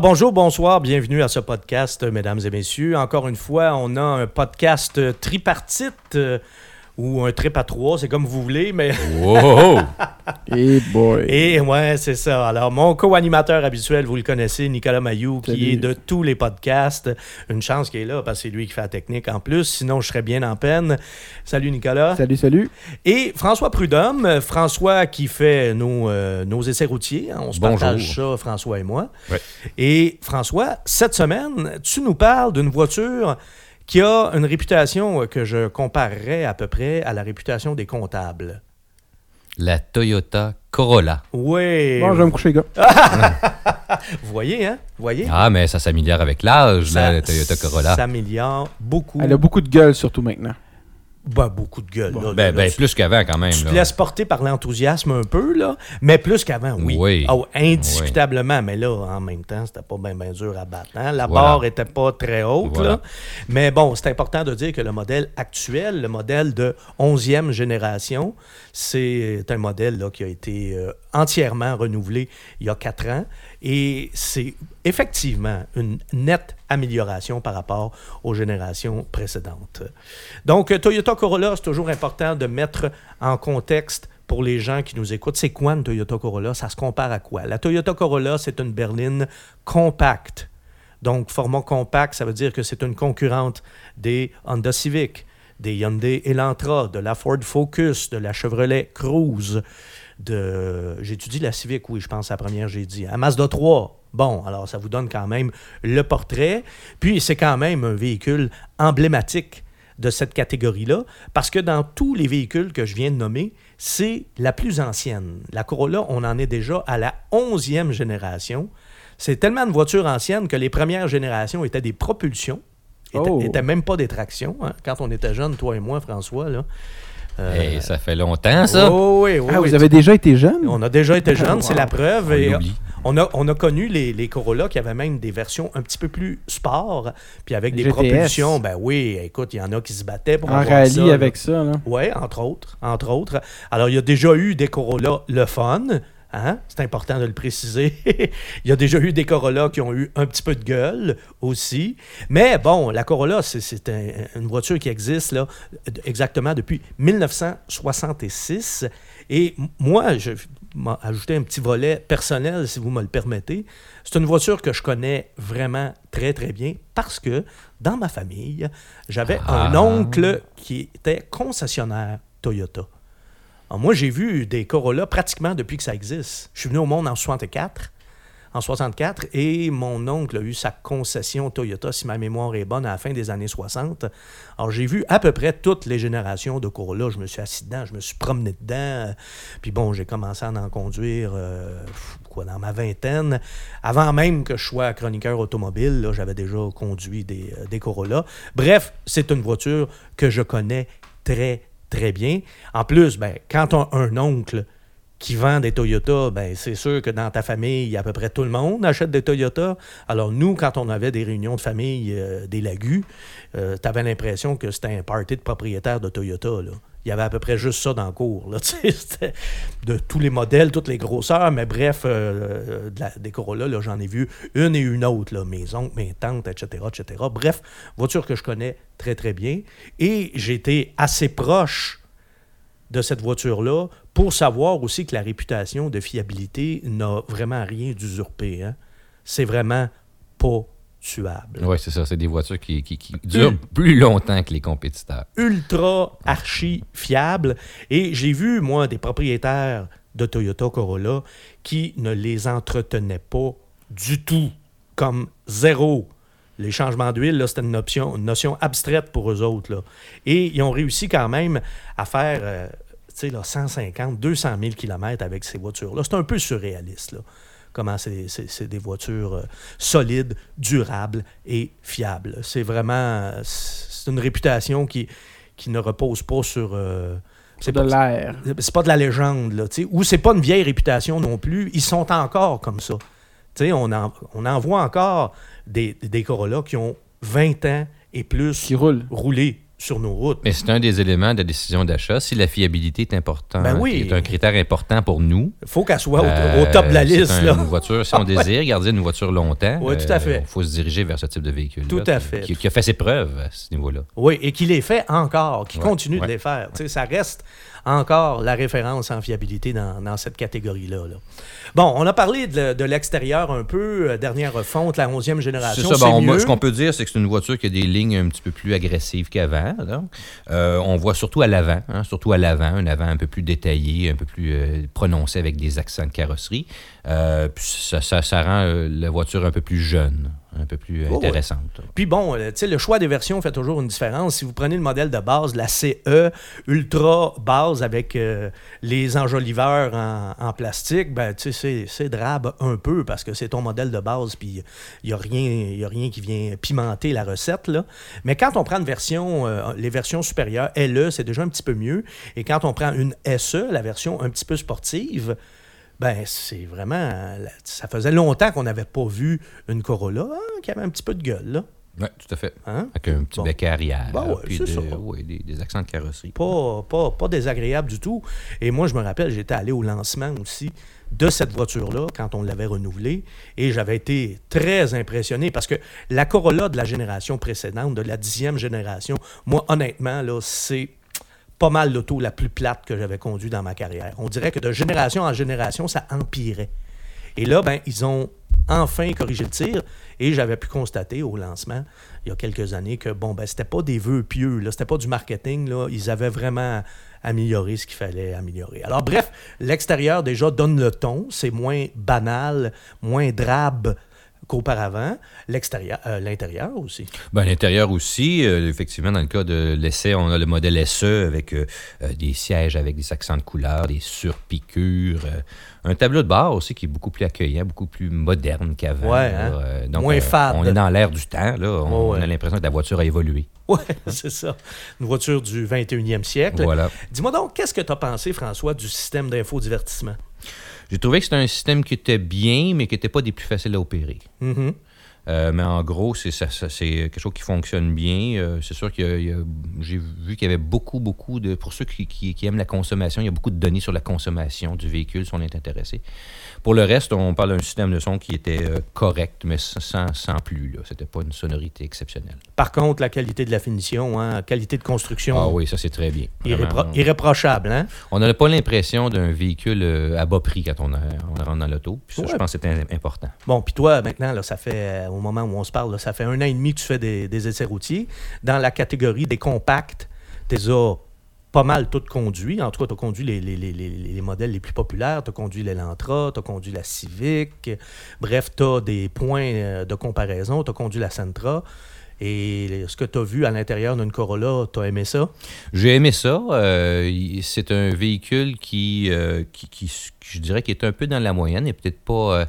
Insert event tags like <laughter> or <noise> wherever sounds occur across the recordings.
Bonjour, bonsoir, bienvenue à ce podcast, mesdames et messieurs. Encore une fois, on a un podcast tripartite euh, ou un trip à trois, c'est comme vous voulez, mais... <laughs> Wow! Et boy. Et ouais, c'est ça. Alors, mon co-animateur habituel, vous le connaissez, Nicolas Mayou, qui Salut. est de tous les podcasts. Une chance qu'il est là, parce que c'est lui qui fait la technique en plus, sinon je serais bien en peine. Salut Nicolas. Salut, salut. Et François Prudhomme, François qui fait nos, euh, nos essais routiers. hein, on se Bonjour. partage ça, François et moi. Ouais. Et François, cette semaine, tu nous parles d'une voiture qui a une réputation euh, que je comparerais à peu près à la réputation des comptables. La Toyota Corolla. Oui. Bon, je vais me coucher, gars. <laughs> Vous voyez, hein? Vous voyez? Ah, mais ça s'améliore avec l'âge, Ça la Toyota Corolla. s'améliore beaucoup. Elle a beaucoup de gueule, surtout maintenant. Ben, beaucoup de gueule. là, Ben, là, ben, plus qu'avant, quand même. Tu te là. laisses porter par l'enthousiasme un peu, là, mais plus qu'avant, oui. Oui. Ah, indiscutablement, mais là, en même temps, c'était pas bien dur à battre. hein. La Voilà. barre était pas très haute, Voilà. là. Mais bon, c'est important de dire que le modèle actuel, le modèle de 11e génération, c'est un modèle là, qui a été euh, entièrement renouvelé il y a quatre ans. Et c'est effectivement une nette amélioration par rapport aux générations précédentes. Donc, euh, Toyota Corolla, c'est toujours important de mettre en contexte pour les gens qui nous écoutent. C'est quoi une Toyota Corolla? Ça se compare à quoi? La Toyota Corolla, c'est une berline compacte. Donc, format compact, ça veut dire que c'est une concurrente des Honda Civic, des Hyundai Elantra, de la Ford Focus, de la Chevrolet Cruze, de... Étudié la Civic, oui, je pense, la première, j'ai dit. À Mazda 3, bon, alors ça vous donne quand même le portrait. Puis, c'est quand même un véhicule emblématique de cette catégorie-là, parce que dans tous les véhicules que je viens de nommer, c'est la plus ancienne. La Corolla, on en est déjà à la 11e génération. C'est tellement de voitures anciennes que les premières générations étaient des propulsions, étaient, Oh. même pas des tractions. hein. Quand on était jeunes, toi et moi, François, là. Euh, Hey, ça fait longtemps, ça. oh, oui, oui, Ah, oui. vous avez déjà été jeune? On a déjà été jeunes, c'est la preuve. On et l'oublie. on a, on a connu les, les Corolla qui avaient même des versions un petit peu plus sport, puis avec des GTS. propulsions. Ben oui, écoute, il y en a qui se battaient pour en avoir rallye ça, là. avec ça, là. Oui, entre autres, entre autres. Alors, il y a déjà eu des Corolla le fun, hein? c'est important de le préciser. <laughs> il y a déjà eu des Corolla qui ont eu un petit peu de gueule aussi. Mais bon, la Corolla, c'est- c'est un- une voiture qui existe là, exactement depuis 1966. Et moi, je vais ajouter un petit volet personnel, si vous me le permettez. C'est une voiture que je connais vraiment très, très bien parce que dans ma famille, j'avais un Ah. oncle qui était concessionnaire Toyota. Alors, moi, j'ai vu des Corolla pratiquement depuis que ça existe. Je suis venu au monde en 64, en 64, et mon oncle a eu sa concession Toyota, si ma mémoire est bonne, à la fin des années 60. Alors, j'ai vu à peu près toutes les générations de Corolla. Je me suis assis dedans, je me suis promené dedans. Puis bon, j'ai commencé à en conduire, euh, dans ma vingtaine. Avant même que je sois chroniqueur automobile, j'avais déjà conduit des, euh, des Corolla. Bref, c'est une voiture que je connais très, très bien. En plus, ben, quand on a un oncle qui vend des Toyota, ben, c'est sûr que dans ta famille, à peu près tout le monde achète des Toyota. Alors nous, quand on avait des réunions de famille, euh, des lagus, tu avais l'impression que c'était un party de propriétaires de Toyota. Il y avait à peu près juste ça dans le cours. Là, <laughs> de tous les modèles, toutes les grosseurs, mais bref, euh, des Corolla, là, j'en ai vu une et une autre, là, mes oncles, mes tantes, etc., etc. Bref, voiture que je connais très, très bien. Et été assez proche de cette voiture-là pour savoir aussi que la réputation de fiabilité n'a vraiment rien d'usurpé. hein. C'est vraiment pas tuable. Oui, c'est ça. C'est des voitures qui, qui- qui durent plus longtemps que les compétiteurs. ultra archi fiable. Et j'ai vu, moi, des propriétaires de Toyota Corolla qui ne les entretenaient pas du tout, comme zéro. Les changements d'huile, là, c'était une, option- une notion abstraite pour eux autres. Là. Et ils ont réussi quand même à faire euh, tu sais, là, 150, 200 000 km avec ces voitures-là. C'est un peu surréaliste. Là comment c'est des voitures euh, solides, durables et fiables. C'est vraiment c'est une réputation qui, qui ne repose pas sur... euh, C'est pas- de l'air. c'est pas de la légende, là, ou c'est pas une vieille réputation non plus. Ils sont encore comme ça. On en, on en voit encore des, des Corolla qui ont 20 ans et plus Qui roule. roulés sur nos routes. Mais c'est un des éléments de la décision d'achat. Si la fiabilité est importante, Ben oui. est un critère important pour nous. Il faut qu'elle soit au, euh, au top de la liste. un- là. Une voiture, si <laughs> on désire garder une voiture longtemps, Oui, tout à fait. il faut se diriger vers ce type de véhicule. Tout à fait. Qui, qui a fait ses preuves à ce niveau-là. Oui, et qui les fait encore, qui Ouais, continue de les faire. Ça reste encore la référence en fiabilité dans, dans cette catégorie-là. là. Bon, on a parlé de, de l'extérieur un peu, euh, dernière refonte, la 11e C'est génération. ça. C'est bon, moi, mieux. ce qu'on peut dire, c'est que c'est une voiture qui a des lignes un petit peu plus agressives qu'avant. Euh, on voit surtout à l'avant, hein, surtout à l'avant, un avant un peu plus détaillé, un peu plus euh, prononcé avec des accents de carrosserie. Euh, ça, ça, ça rend la voiture un peu plus jeune, un peu plus Oh, ouais. intéressante. Puis bon, euh, le choix des versions fait toujours une différence. Si vous prenez le modèle de base, la CE ultra base avec euh, les enjoliveurs en, en plastique, ben c'est- c'est drabe un peu parce que c'est ton modèle de base, puis il n'y a, rien- y a rien qui vient pimenter la recette. Là. Mais quand on prend une version, euh, les versions supérieures, LE, c'est déjà un petit peu mieux. Et quand on prend une SE, la version un petit peu sportive, ben, c'est vraiment. Ça faisait longtemps qu'on n'avait pas vu une Corolla hein, qui avait un petit peu de gueule, là. Oui, tout à fait. Hein? Avec un petit Bon. bec arrière. Ben ouais, puis c'est de- ça. ouais, des, des accents de carrosserie. Pas, pas, pas désagréable du tout. Et moi, je me rappelle, j'étais allé au lancement aussi de cette voiture-là quand on l'avait renouvelée et j'avais été très impressionné parce que la Corolla de la génération précédente, de la dixième génération, moi, honnêtement, là, c'est pas mal l'auto la plus plate que j'avais conduite dans ma carrière. On dirait que de génération en génération, ça empirait. Et là, ben, ils ont enfin corrigé le tir et j'avais pu constater au lancement, il y a quelques années, que bon, ben, c'était pas des vœux pieux, là, c'était pas du marketing, ils avaient vraiment amélioré ce qu'il fallait améliorer. Alors, bref, l'extérieur déjà donne le ton, c'est moins banal, moins drabe qu'auparavant. L'extérieur, euh, l'intérieur aussi. Ben, l'intérieur aussi, euh, effectivement, dans le cas de l'essai, on a le modèle SE avec euh, des sièges avec des accents de couleur, des surpiqûres, un tableau de bord aussi qui est beaucoup plus accueillant, beaucoup plus moderne qu'avant. Ouais, hein? Donc, Moins fade. On est dans l'air du temps, là. On, Ouais, ouais. on a l'impression que la voiture a évolué. Ouais, <laughs> c'est ça. Une voiture du 21e siècle. Voilà. Dis-moi donc, qu'est-ce que tu as pensé, François, du système d'infodivertissement? J'ai trouvé que c'était un système qui était bien, mais qui n'était pas des plus faciles à opérer. Mhm. Euh, mais en gros, c'est ça, ça- c'est quelque chose qui fonctionne bien. Euh, c'est sûr que j'ai vu qu'il y avait beaucoup, beaucoup de... Pour ceux qui, qui- qui aiment la consommation, il y a beaucoup de données sur la consommation du véhicule si on est intéressé. Pour le reste, on parle d'un système de son qui était euh, correct, mais sans, sans plus. Là. C'était pas une sonorité exceptionnelle. Par contre, la qualité de la finition, hein, qualité de construction, Ah oui, ça c'est très bien. irrépro- irréprochable. Hein? on n'a pas l'impression d'un véhicule euh, à bas prix quand on, a- on rentre dans l'auto. Ouais. je pense que c'est im- important. Bon, puis toi, maintenant, là, ça fait, euh, au moment où on se parle, là, ça fait un an et demi que tu fais des, des essais routiers. Dans la catégorie des compacts, tu as pas mal toutes conduits. En tout cas, tu as conduit les, les- les- les- les modèles les plus populaires. Tu as conduit l'Elantra, tu as conduit la Civic. Bref, tu as des points euh, de comparaison. Tu as conduit la Sentra. Et ce que tu as vu à l'intérieur d'une Corolla, tu as aimé ça? J'ai aimé ça. Euh, c'est un véhicule qui, euh, qui, qui- je dirais, qui est un peu dans la moyenne et peut-être pas euh,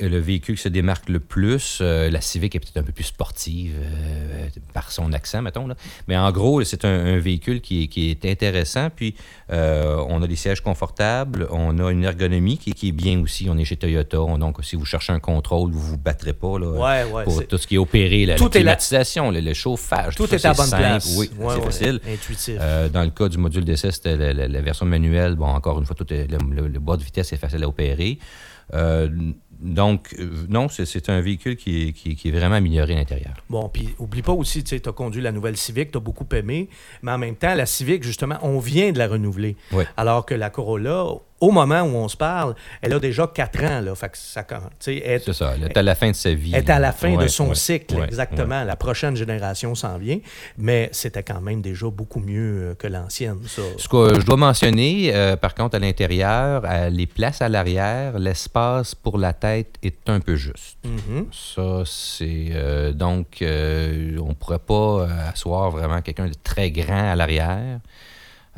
le véhicule qui se démarque le plus. Euh, la Civic est peut-être un peu plus sportive euh, par son accent, mettons. Là. Mais en gros, c'est un, un véhicule qui, est- qui est intéressant. Puis, euh, on a des sièges confortables. On a une ergonomie qui, qui est bien aussi. On est chez Toyota. On- donc, si vous cherchez un contrôle, vous ne vous battrez pas là, Ouais, ouais, pour tout ce qui est opéré. La, Tout la climatisation, le, le chauffage. Tout est à bonne simple. place. Oui, Ouais, c'est facile. Intuitif. Dans le cas du module d'essai, c'était la, la- la version manuelle. Bon, encore une fois, tout est- le, le- le bas de vitesse est facile à opérer. Euh, donc, euh, non, c'est- un véhicule qui est, qui qui est vraiment amélioré à l'intérieur. Bon, puis oublie pas aussi, tu as conduit la nouvelle Civic, tu as beaucoup aimé, mais en même temps, la Civic, justement, on vient de la renouveler. Oui. Alors que la Corolla, au moment où on se parle, elle a déjà 4 ans. Là, fait que ça, C'est ça. Elle est à la fin de sa vie. elle est à la fin de son ouais, cycle, ouais, exactement. La prochaine génération s'en vient, mais c'était quand même déjà beaucoup mieux euh, que l'ancienne, ça. Ce que je dois mentionner, euh, par contre, à l'intérieur, les places à l'arrière, l'espace pour la tête est un peu juste. Mhm. Ça, c'est. euh, donc, on ne pourrait pas asseoir vraiment quelqu'un de très grand à l'arrière.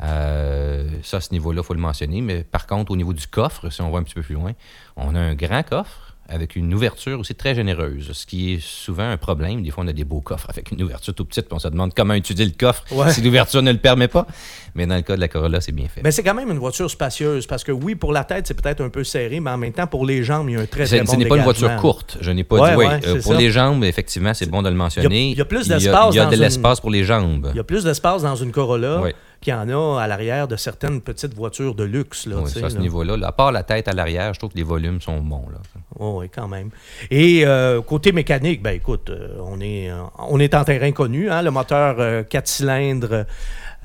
Euh, ça, à ce niveau-là, il faut le mentionner. Mais par contre, au niveau du coffre, si on va un petit peu plus loin, on a un grand coffre avec une ouverture aussi très généreuse, ce qui est souvent un problème. Des fois, on a des beaux coffres avec une ouverture tout petite, puis on se demande comment utiliser le coffre Ouais. si l'ouverture ne le permet pas. Mais dans le cas de la Corolla, c'est bien fait. Mais c'est quand même une voiture spacieuse parce que oui, pour la tête, c'est peut-être un peu serré, mais en même temps, pour les jambes, il y a un très, très bon ce n'est pas une voiture courte. Je n'ai pas Ouais, dit ouais, Euh, pour ça. les jambes, effectivement, c'est bon de le mentionner. il y a plus Il y a- d'espace Il y a, dans de une- l'espace pour les jambes. Il y a plus d'espace dans une Corolla. Qu'il y en a à l'arrière de certaines petites voitures de luxe. Là, Oui, ça, à ce là. niveau-là. là. À part la tête à l'arrière, je trouve que les volumes sont bons. Là. Oh, oui, quand même. Et euh, côté mécanique, ben écoute, euh, on, est, euh, on est en terrain connu. Hein, le moteur 4 cylindres.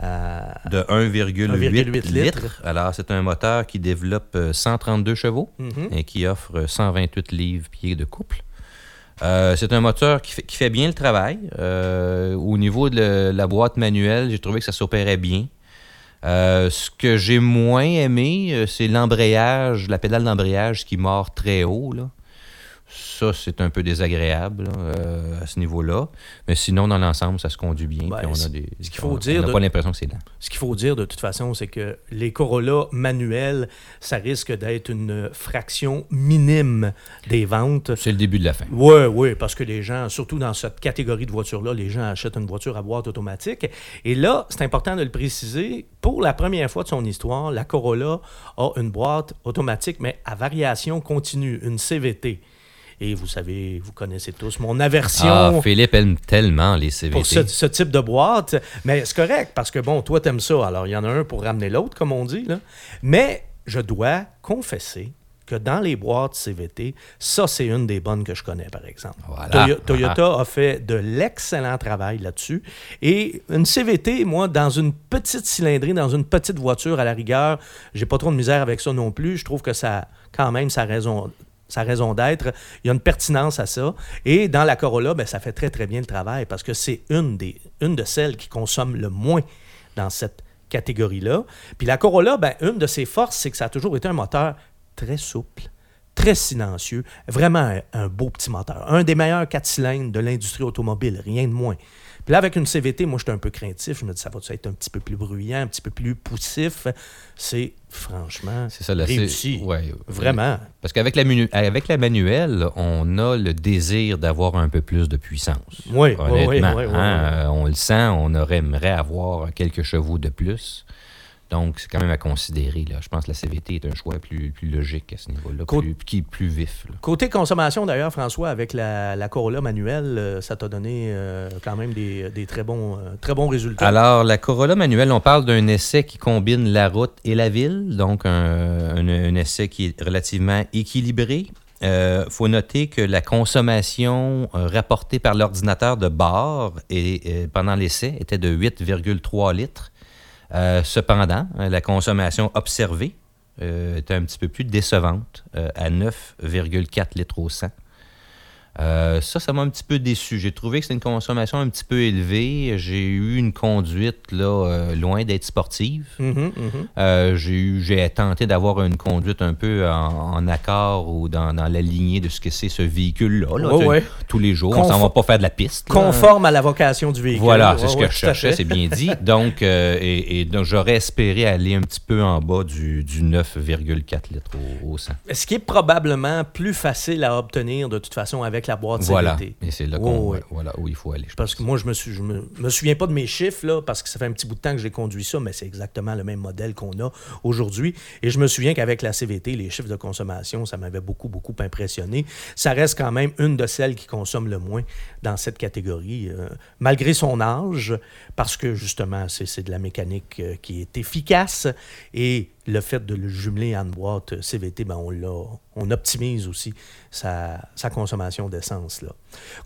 euh, De 1,8 1,8 litres. litres. Alors, c'est un moteur qui développe euh, 132 chevaux mhm. et qui offre euh, 128 livres-pieds de couple. Euh, c'est un moteur qui fait, bien le travail. Euh, au niveau de la boîte manuelle, j'ai trouvé que ça s'opérait bien. Euh, ce que j'ai moins aimé, c'est l'embrayage, la pédale d'embrayage qui mord très haut. Ça, c'est un peu désagréable là, euh, à ce niveau-là. Mais sinon, dans l'ensemble, ça se conduit bien. Ben, puis on a des, ce qu'il faut on- dire On n'a pas l'impression que c'est lent. Ce qu'il faut dire de toute façon, c'est que les Corolla manuels, ça risque d'être une fraction minime des ventes. C'est le début de la fin. Oui, oui, parce que les gens, surtout dans cette catégorie de voitures-là, les gens achètent une voiture à boîte automatique. Et là, c'est important de le préciser, pour la première fois de son histoire, la Corolla a une boîte automatique, mais à variation continue, une CVT. Et vous savez, vous connaissez tous mon aversion Ah, Philippe aime tellement les CVT. pour ce, ce type de boîte. Mais c'est correct, parce que bon, toi, t'aimes ça. Alors, il y en a un pour ramener l'autre, comme on dit. Là. Mais je dois confesser que dans les boîtes CVT, ça, c'est une des bonnes que je connais, par exemple. Voilà. Toyo- Toyota a fait de l'excellent travail là-dessus. Et une CVT, moi, dans une petite cylindrée, dans une petite voiture, à la rigueur, j'ai pas trop de misère avec ça non plus. Je trouve que ça, quand même, ça raison sa raison d'être. Il y a une pertinence à ça. Et dans la Corolla, ben, ça fait très, très bien le travail parce que c'est une, de celles qui consomme le moins dans cette catégorie-là. Puis la Corolla, ben, une de ses forces, c'est que ça a toujours été un moteur très souple, très silencieux, vraiment un, un beau petit moteur. Un des meilleurs 4 cylindres de l'industrie automobile, rien de moins. Puis là, avec une CVT, moi, j'étais un peu craintif. Je me dis, ça va être un petit peu plus bruyant, un petit peu plus poussif? C'est franchement C'est ça, là, c'est- réussi. ouais. Vraiment. Parce qu'avec la, minu- avec la manuelle, on a le désir d'avoir un peu plus de puissance. Oui, Honnêtement, oui, oui, hein, euh, on le sent, on aurait, aimerait avoir quelques chevaux de plus. Donc, c'est quand même à considérer. Là. Je pense que la CVT est un choix plus, plus logique à ce niveau-là, plus, qui est plus vif. là. Côté consommation, d'ailleurs, François, avec la, la Corolla manuelle, euh, ça t'a donné euh, quand même des, des très, bons, euh, très bons résultats. Alors, la Corolla manuelle, on parle d'un essai qui combine la route et la ville, donc un, un- un essai qui est relativement équilibré. Il faut noter que la consommation euh, rapportée par l'ordinateur de bord et, pendant l'essai était de 8,3 litres. Euh, cependant, hein, la consommation observée euh, était un petit peu plus décevante, euh, à 9,4 litres au 100. Euh, ça, ça m'a un petit peu déçu. J'ai trouvé que c'était une consommation un petit peu élevée. J'ai eu une conduite là, euh, loin d'être sportive. Mhm, mhm. Euh, j'ai tenté d'avoir une conduite un peu en, en accord ou dans, dans la lignée de ce que c'est ce véhicule-là. là. Ouais. Tous les jours, on s'en va Confo- pas faire de la piste. là. Conforme à la vocation du véhicule. Voilà, c'est ce ouais, que je cherchais, c'est bien dit. <laughs> Donc, et, et donc j'aurais espéré aller un petit peu en bas du, du 9,4 litres au, au 100. Ce qui est probablement plus facile à obtenir de toute façon avec la boîte Voilà, CVT. et c'est là voilà, où il faut aller. je Parce que moi, je me, suis, je me, me souviens pas de mes chiffres, là, parce que ça fait un petit bout de temps que j'ai conduit ça, mais c'est exactement le même modèle qu'on a aujourd'hui. Et je me souviens qu'avec la CVT, les chiffres de consommation, ça m'avait beaucoup, beaucoup impressionné. Ça reste quand même une de celles qui consomme le moins dans cette catégorie, euh, malgré son âge, parce que justement, c'est c'est de la mécanique euh, qui est efficace et le fait de le jumeler en boîte CVT, ben on, on optimise aussi sa, sa consommation d'essence. là.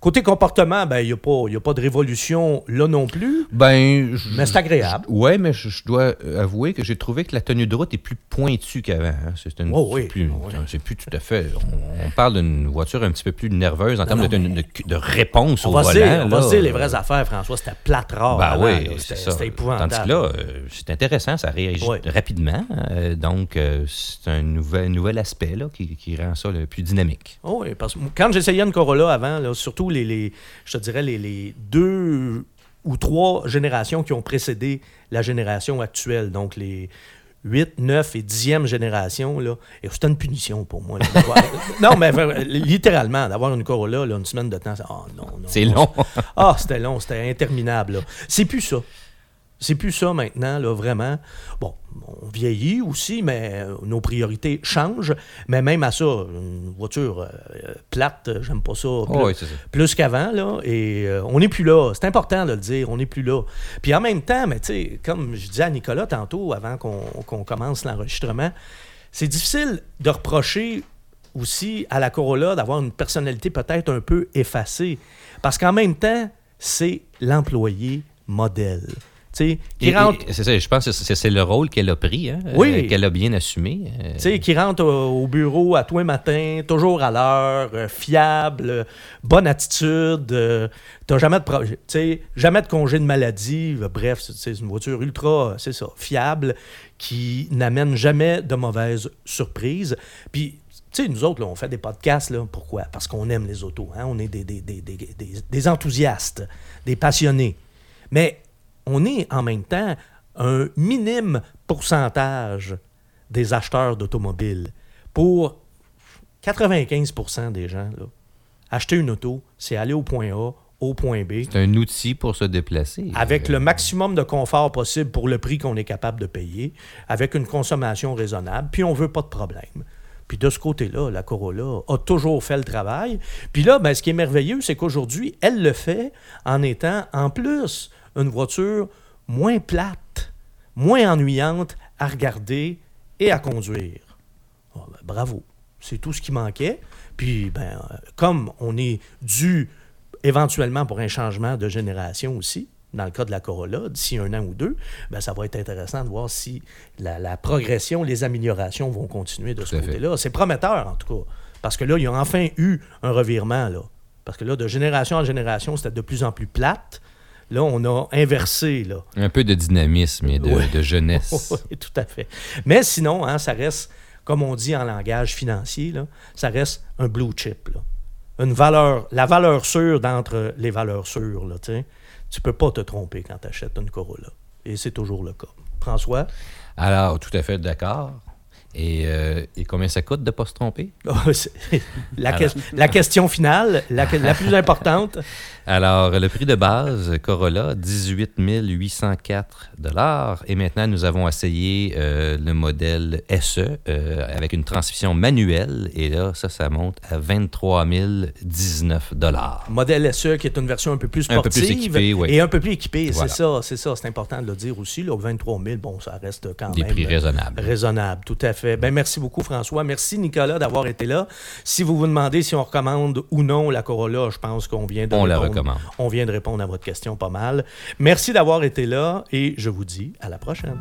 Côté comportement, ben, il n'y a, a pas de révolution là non plus, Ben, je- mais c'est agréable. Oui, mais je, je dois euh, avouer que j'ai trouvé que la tenue de route est plus pointue qu'avant. hein. C'est une- Oh oui, plus, oh oui. c'est plus tout à fait. On, on parle d'une voiture un petit peu plus nerveuse en termes non, de, de- de réponse On au va, volant. dire, on va là. se dire les vraies affaires, François. C'était plate rare. Ben avant, oui, là. c'est C'était ça. c'était épouvantable. Tandis que là, euh, c'est intéressant, ça réagit rapidement. euh, donc, c'est un nouvel, nouvel aspect là, qui, qui rend ça le plus dynamique. Oh oui, parce que quand j'essayais une Corolla avant, là, surtout les, les- je te dirais les, les deux ou trois générations qui ont précédé la génération actuelle, donc les 8, 9 et 10e génération, là, et c'était une punition pour moi. là, <laughs> non, mais littéralement, d'avoir une Corolla, là, une semaine de temps, c'est- oh, non, non, C'est long. ah, c'était long, c'était interminable. C'est plus ça. C'est plus ça maintenant, là, vraiment. Bon, on vieillit aussi, mais euh, nos priorités changent. Mais même à ça, une voiture euh, plate, j'aime pas ça. Oh, plus, oui, c'est ça. plus qu'avant, là. Et euh, on n'est plus là. C'est important de le dire, on n'est plus là. Puis en même temps, mais tu sais, comme je disais à Nicolas tantôt, avant qu'on qu'on commence l'enregistrement, c'est difficile de reprocher aussi à la Corolla d'avoir une personnalité peut-être un peu effacée. Parce qu'en même temps, c'est l'employé modèle. Qui rentre C'est ça, je pense que c'est le rôle qu'elle a pris, hein, Oui. euh, qu'elle a bien assumé. euh, Tu sais, qui rentre au, au bureau à tous les matins, toujours à l'heure, euh, fiable, bonne attitude, t'as jamais de pro- jamais de congé de maladie, bref, c'est- une voiture ultra, c'est ça, fiable, qui n'amène jamais de mauvaises surprises. Puis, tu sais, nous autres, là, on fait des podcasts, là, pourquoi? Parce qu'on aime les autos, hein? on est des- des- des- des enthousiastes, des passionnés. Mais on est en même temps un minime pourcentage des acheteurs d'automobiles. Pour 95% des gens, là, acheter une auto, c'est aller au point A, au point B, C'est un outil pour se déplacer. avec Euh, le maximum de confort possible pour le prix qu'on est capable de payer, avec une consommation raisonnable, puis on veut pas de problème. Puis de ce côté-là, la Corolla a toujours fait le travail. Puis là, ben, ce qui est merveilleux, c'est qu'aujourd'hui, elle le fait en étant, en plus, une voiture moins plate, moins ennuyante à regarder et à conduire. Ah, ben, bravo. C'est tout ce qui manquait. Puis, ben, comme on est dû éventuellement pour un changement de génération aussi, dans le cas de la Corolla, d'ici un an ou deux, ben, ça va être intéressant de voir si la, la progression, les améliorations vont continuer de ce Tout côté-là. C'est prometteur, en tout cas. Parce que là, il y a enfin eu un revirement. Là. Parce que là, de génération en génération, c'était de plus en plus plate. Là, on a inversé. Là. Un peu de dynamisme et de, jeunesse. <laughs> Oui, tout à fait. Mais sinon, hein, ça reste, comme on dit en langage financier, là, ça reste un blue chip. là. Une valeur, la valeur sûre d'entre les valeurs sûres. Là, tu tu peux pas te tromper quand tu achètes une Corolla. Et c'est toujours le cas. François? Alors, tout à fait d'accord. Et, euh, et combien ça coûte de ne pas se tromper? <laughs> Oh, la, que- la question finale, la, la plus importante, <laughs> Alors, le prix de base, Corolla, 18 804 Et maintenant, nous avons essayé euh, le modèle SE euh, avec une transmission manuelle. Et là, ça, ça monte à 23 019 modèle SE qui est une version un peu plus Un peu sportive plus équipée, oui. et un peu plus équipée. Voilà. C'est ça, c'est ça, c'est important de le dire aussi. Là, 23 000, bon, ça reste quand Des même prix euh, raisonnables. Raisonnable, tout à fait. Ben, merci beaucoup, François. Merci, Nicolas, d'avoir été là. Si vous vous demandez si on recommande ou non la Corolla, je pense qu'on vient de On la On vient de répondre à votre question pas mal. Merci d'avoir été là et je vous dis à la prochaine.